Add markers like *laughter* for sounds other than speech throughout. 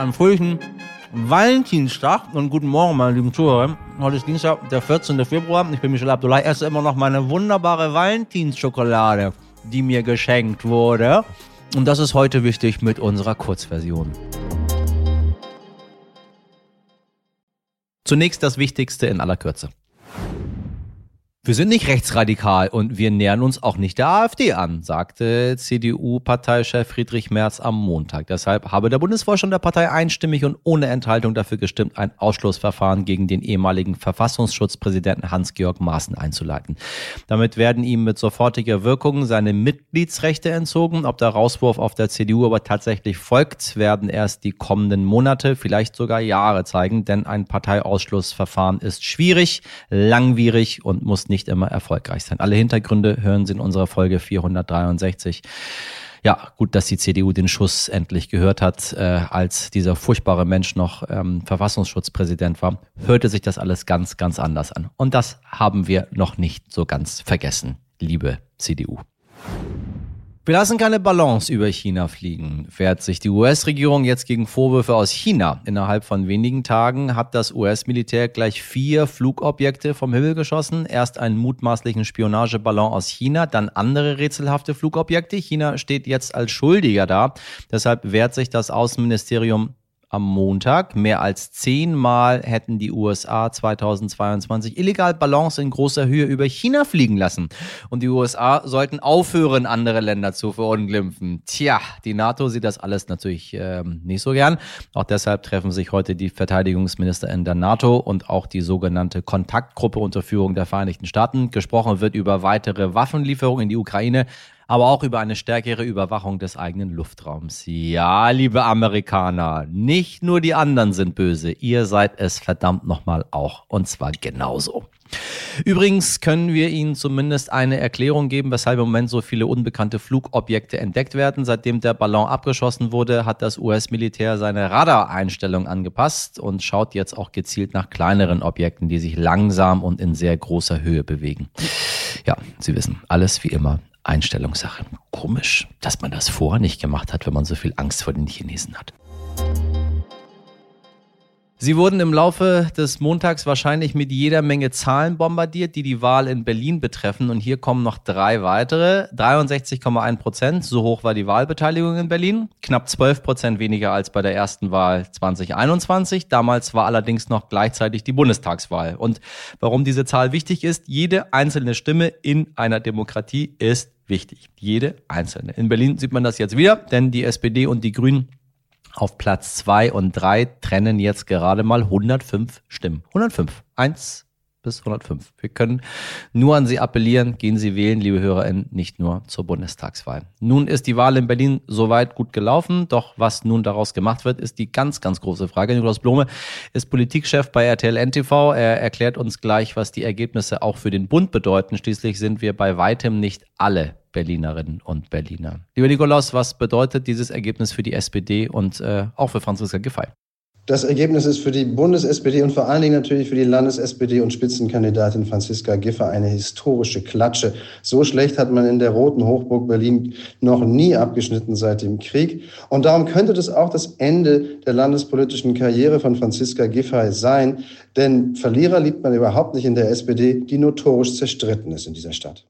einem fröhlichen Valentinstag und guten Morgen, meine lieben Zuhörer. Heute ist Dienstag, der 14. Februar. Ich bin Michel Abdullah. Esse immer noch meine wunderbare Valentinsschokolade, die mir geschenkt wurde. Und das ist heute wichtig mit unserer Kurzversion. Zunächst das Wichtigste in aller Kürze. Wir sind nicht rechtsradikal und wir nähern uns auch nicht der AfD an, sagte CDU-Parteichef Friedrich Merz am Montag. Deshalb habe der Bundesvorstand der Partei einstimmig und ohne Enthaltung dafür gestimmt, ein Ausschlussverfahren gegen den ehemaligen Verfassungsschutzpräsidenten Hans-Georg Maaßen einzuleiten. Damit werden ihm mit sofortiger Wirkung seine Mitgliedsrechte entzogen. Ob der Rauswurf auf der CDU aber tatsächlich folgt, werden erst die kommenden Monate, vielleicht sogar Jahre zeigen, denn ein Parteiausschlussverfahren ist schwierig, langwierig und muss nicht immer erfolgreich sein. Alle Hintergründe hören Sie in unserer Folge 463 ja, gut, dass die CDU den Schuss endlich gehört hat, äh, als dieser furchtbare Mensch noch ähm, Verfassungsschutzpräsident war, hörte sich das alles ganz, ganz anders an. Und das haben wir noch nicht so ganz vergessen, liebe CDU. Wir lassen keine Balance über China fliegen, wehrt sich die US-Regierung jetzt gegen Vorwürfe aus China. Innerhalb von wenigen Tagen hat das US-Militär gleich vier Flugobjekte vom Himmel geschossen. Erst einen mutmaßlichen Spionageballon aus China, dann andere rätselhafte Flugobjekte. China steht jetzt als Schuldiger da. Deshalb wehrt sich das Außenministerium am Montag. Mehr als zehnmal hätten die USA 2022 illegal Ballons in großer Höhe über China fliegen lassen. Und die USA sollten aufhören, andere Länder zu verunglimpfen. Tja, die NATO sieht das alles natürlich äh, nicht so gern. Auch deshalb treffen sich heute die Verteidigungsminister in der NATO und auch die sogenannte Kontaktgruppe unter Führung der Vereinigten Staaten. Gesprochen wird über weitere Waffenlieferungen in die Ukraine aber auch über eine stärkere Überwachung des eigenen Luftraums. Ja, liebe Amerikaner, nicht nur die anderen sind böse, ihr seid es verdammt nochmal auch. Und zwar genauso. Übrigens können wir Ihnen zumindest eine Erklärung geben, weshalb im Moment so viele unbekannte Flugobjekte entdeckt werden. Seitdem der Ballon abgeschossen wurde, hat das US-Militär seine Radareinstellung angepasst und schaut jetzt auch gezielt nach kleineren Objekten, die sich langsam und in sehr großer Höhe bewegen. Ja, Sie wissen, alles wie immer Einstellungssache. Komisch, dass man das vorher nicht gemacht hat, wenn man so viel Angst vor den Chinesen hat. Sie wurden im Laufe des Montags wahrscheinlich mit jeder Menge Zahlen bombardiert, die die Wahl in Berlin betreffen. Und hier kommen noch drei weitere. 63,1 Prozent, so hoch war die Wahlbeteiligung in Berlin. Knapp 12 Prozent weniger als bei der ersten Wahl 2021. Damals war allerdings noch gleichzeitig die Bundestagswahl. Und warum diese Zahl wichtig ist, jede einzelne Stimme in einer Demokratie ist wichtig. Jede einzelne. In Berlin sieht man das jetzt wieder, denn die SPD und die Grünen auf Platz zwei und drei trennen jetzt gerade mal 105 Stimmen. 105. Eins bis 105. Wir können nur an Sie appellieren, gehen Sie wählen, liebe HörerInnen, nicht nur zur Bundestagswahl. Nun ist die Wahl in Berlin soweit gut gelaufen, doch was nun daraus gemacht wird, ist die ganz, ganz große Frage. Nikolaus Blome ist Politikchef bei RTL NTV. Er erklärt uns gleich, was die Ergebnisse auch für den Bund bedeuten. Schließlich sind wir bei weitem nicht alle Berlinerinnen und Berliner. Lieber Nikolaus, was bedeutet dieses Ergebnis für die SPD und äh, auch für Franziska Giffey? Das Ergebnis ist für die Bundes-SPD und vor allen Dingen natürlich für die Landes-SPD und Spitzenkandidatin Franziska Giffey eine historische Klatsche. So schlecht hat man in der roten Hochburg Berlin noch nie abgeschnitten seit dem Krieg. Und darum könnte das auch das Ende der landespolitischen Karriere von Franziska Giffey sein. Denn Verlierer liebt man überhaupt nicht in der SPD, die notorisch zerstritten ist in dieser Stadt.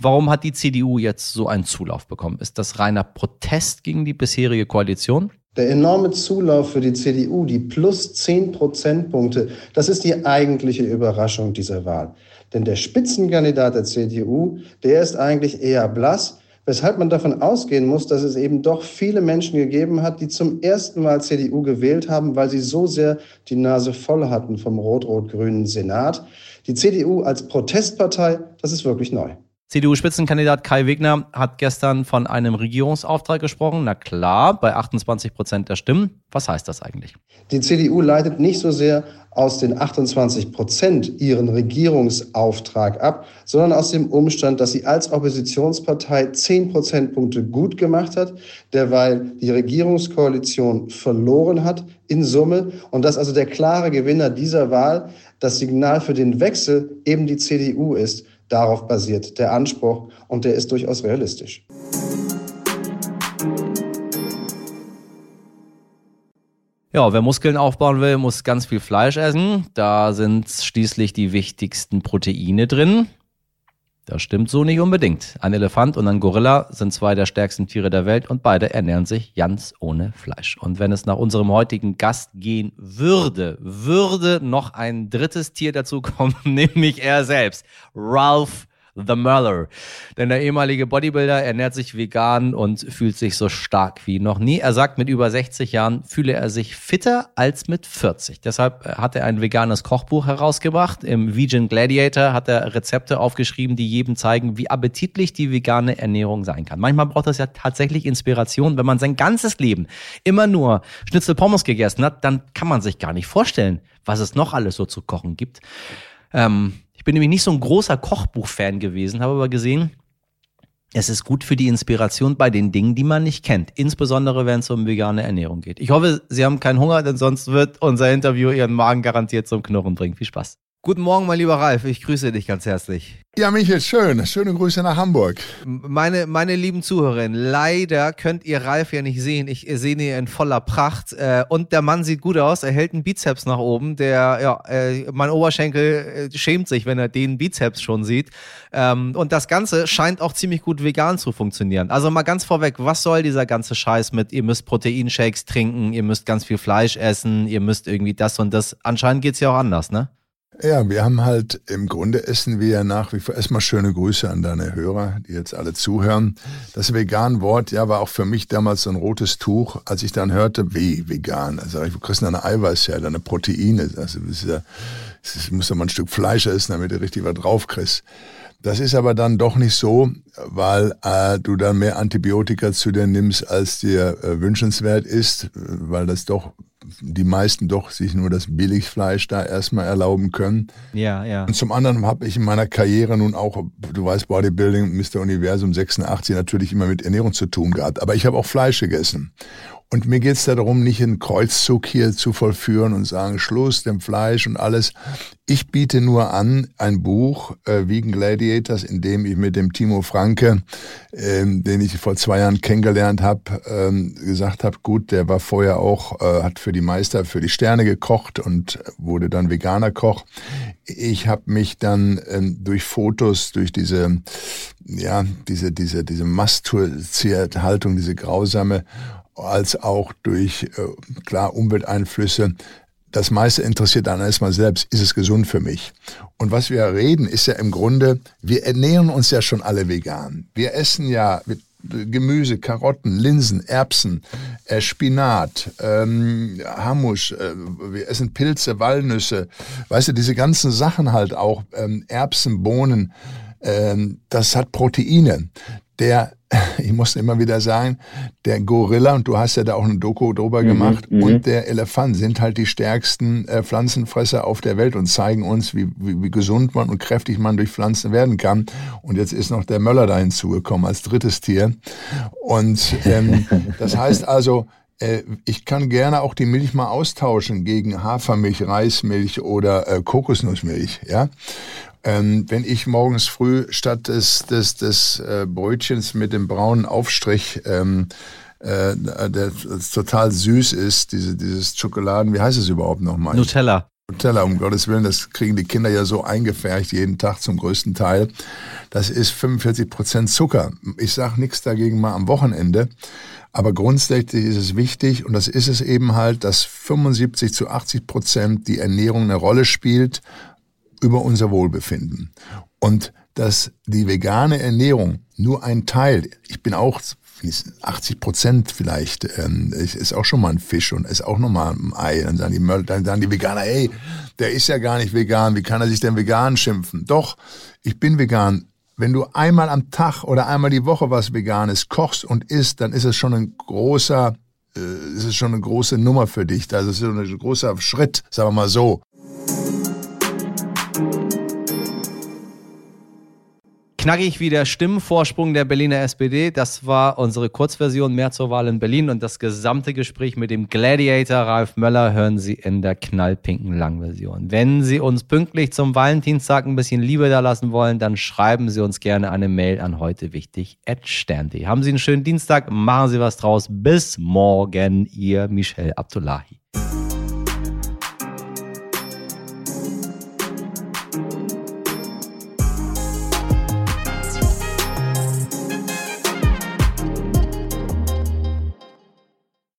Warum hat die CDU jetzt so einen Zulauf bekommen? Ist das reiner Protest gegen die bisherige Koalition? Der enorme Zulauf für die CDU, die plus 10 Prozentpunkte, das ist die eigentliche Überraschung dieser Wahl. Denn der Spitzenkandidat der CDU, der ist eigentlich eher blass, weshalb man davon ausgehen muss, dass es eben doch viele Menschen gegeben hat, die zum ersten Mal CDU gewählt haben, weil sie so sehr die Nase voll hatten vom rot-rot-grünen Senat. Die CDU als Protestpartei, das ist wirklich neu. CDU-Spitzenkandidat Kai Wegner hat gestern von einem Regierungsauftrag gesprochen. Na klar, bei 28 Prozent der Stimmen. Was heißt das eigentlich? Die CDU leitet nicht so sehr aus den 28 Prozent ihren Regierungsauftrag ab, sondern aus dem Umstand, dass sie als Oppositionspartei 10 Prozentpunkte gut gemacht hat, derweil die Regierungskoalition verloren hat in Summe und dass also der klare Gewinner dieser Wahl das Signal für den Wechsel eben die CDU ist. Darauf basiert der Anspruch und der ist durchaus realistisch. Ja, wer Muskeln aufbauen will, muss ganz viel Fleisch essen. Da sind schließlich die wichtigsten Proteine drin. Das stimmt so nicht unbedingt. Ein Elefant und ein Gorilla sind zwei der stärksten Tiere der Welt und beide ernähren sich ganz ohne Fleisch. Und wenn es nach unserem heutigen Gast gehen würde, würde noch ein drittes Tier dazu kommen, *laughs* nämlich er selbst. Ralph The Möller. Denn der ehemalige Bodybuilder ernährt sich vegan und fühlt sich so stark wie noch nie. Er sagt, mit über 60 Jahren fühle er sich fitter als mit 40. Deshalb hat er ein veganes Kochbuch herausgebracht. Im Vegan Gladiator hat er Rezepte aufgeschrieben, die jedem zeigen, wie appetitlich die vegane Ernährung sein kann. Manchmal braucht es ja tatsächlich Inspiration. Wenn man sein ganzes Leben immer nur Schnitzel Pommes gegessen hat, dann kann man sich gar nicht vorstellen, was es noch alles so zu kochen gibt. Ähm, ich bin nämlich nicht so ein großer Kochbuch-Fan gewesen, habe aber gesehen, es ist gut für die Inspiration bei den Dingen, die man nicht kennt. Insbesondere, wenn es um vegane Ernährung geht. Ich hoffe, Sie haben keinen Hunger, denn sonst wird unser Interview Ihren Magen garantiert zum Knurren bringen. Viel Spaß. Guten Morgen, mein lieber Ralf. Ich grüße dich ganz herzlich. Ja, Michael, schön. Schöne Grüße nach Hamburg. Meine, meine lieben Zuhörerinnen, leider könnt ihr Ralf ja nicht sehen. Ich sehe ihn in voller Pracht. Äh, und der Mann sieht gut aus. Er hält einen Bizeps nach oben. Der, ja, äh, mein Oberschenkel äh, schämt sich, wenn er den Bizeps schon sieht. Ähm, und das Ganze scheint auch ziemlich gut vegan zu funktionieren. Also mal ganz vorweg, was soll dieser ganze Scheiß mit, ihr müsst Proteinshakes trinken, ihr müsst ganz viel Fleisch essen, ihr müsst irgendwie das und das. Anscheinend geht's ja auch anders, ne? Ja, wir haben halt im Grunde essen wir ja nach wie vor erstmal schöne Grüße an deine Hörer, die jetzt alle zuhören. Das Vegan-Wort, ja, war auch für mich damals so ein rotes Tuch, als ich dann hörte, wie vegan. Also ich, kriegst du eine Eiweißsherde, eine Proteine? Also das ist ja, das muss ja mal ein Stück Fleisch essen, damit du richtig was drauf kriegst. Das ist aber dann doch nicht so, weil äh, du dann mehr Antibiotika zu dir nimmst, als dir äh, wünschenswert ist, weil das doch die meisten doch sich nur das Billigfleisch da erstmal erlauben können. Ja, ja. Und zum anderen habe ich in meiner Karriere nun auch, du weißt, Bodybuilding, Mr. Universum 86 natürlich immer mit Ernährung zu tun gehabt. Aber ich habe auch Fleisch gegessen. Und mir geht es darum, nicht einen Kreuzzug hier zu vollführen und sagen, Schluss, dem Fleisch und alles. Ich biete nur an ein Buch, äh, Vegan Gladiators, in dem ich mit dem Timo Franke, ähm, den ich vor zwei Jahren kennengelernt habe, ähm, gesagt habe, gut, der war vorher auch, äh, hat für die Meister, für die Sterne gekocht und wurde dann veganer Koch. Ich habe mich dann ähm, durch Fotos, durch diese, ja, diese, diese, diese Masturziert-Haltung, diese grausame als auch durch äh, klar Umwelteinflüsse. Das meiste interessiert dann erstmal selbst, ist es gesund für mich? Und was wir reden, ist ja im Grunde, wir ernähren uns ja schon alle vegan. Wir essen ja Gemüse, Karotten, Linsen, Erbsen, äh, Spinat, ähm, Hammusch, äh, wir essen Pilze, Walnüsse, weißt du, diese ganzen Sachen halt auch, ähm, Erbsen, Bohnen, ähm, das hat Proteine. Der *laughs* ich muss immer wieder sagen, der Gorilla, und du hast ja da auch eine Doku drüber mhm, gemacht, mhm. und der Elefant sind halt die stärksten äh, Pflanzenfresser auf der Welt und zeigen uns, wie, wie, wie gesund man und kräftig man durch Pflanzen werden kann. Und jetzt ist noch der Möller da hinzugekommen als drittes Tier. Und ähm, *laughs* das heißt also, äh, ich kann gerne auch die Milch mal austauschen gegen Hafermilch, Reismilch oder äh, Kokosnussmilch, ja. Ähm, wenn ich morgens früh statt des, des, des äh, Brötchens mit dem braunen Aufstrich, ähm, äh, der total süß ist, diese, dieses Schokoladen, wie heißt es überhaupt nochmal? Nutella. Nutella, um Gottes Willen, das kriegen die Kinder ja so eingefärcht jeden Tag zum größten Teil. Das ist 45 Prozent Zucker. Ich sage nichts dagegen mal am Wochenende. Aber grundsätzlich ist es wichtig, und das ist es eben halt, dass 75 zu 80 Prozent die Ernährung eine Rolle spielt über unser Wohlbefinden. Und dass die vegane Ernährung nur ein Teil, ich bin auch 80 Prozent vielleicht, ähm, ist auch schon mal ein Fisch und ist auch nochmal ein Ei. Dann sagen, die, dann sagen die Veganer, ey, der ist ja gar nicht vegan, wie kann er sich denn vegan schimpfen? Doch, ich bin vegan. Wenn du einmal am Tag oder einmal die Woche was Veganes kochst und isst, dann ist es schon ein großer, äh, ist es schon eine große Nummer für dich. Also es ist ein großer Schritt, sagen wir mal so. Knackig wie der Stimmenvorsprung der Berliner SPD. Das war unsere Kurzversion mehr zur Wahl in Berlin und das gesamte Gespräch mit dem Gladiator Ralf Möller hören Sie in der knallpinken Langversion. Wenn Sie uns pünktlich zum Valentinstag ein bisschen Liebe da lassen wollen, dann schreiben Sie uns gerne eine Mail an heute wichtig stern.de. Haben Sie einen schönen Dienstag, machen Sie was draus. Bis morgen, Ihr Michel Abdullahi.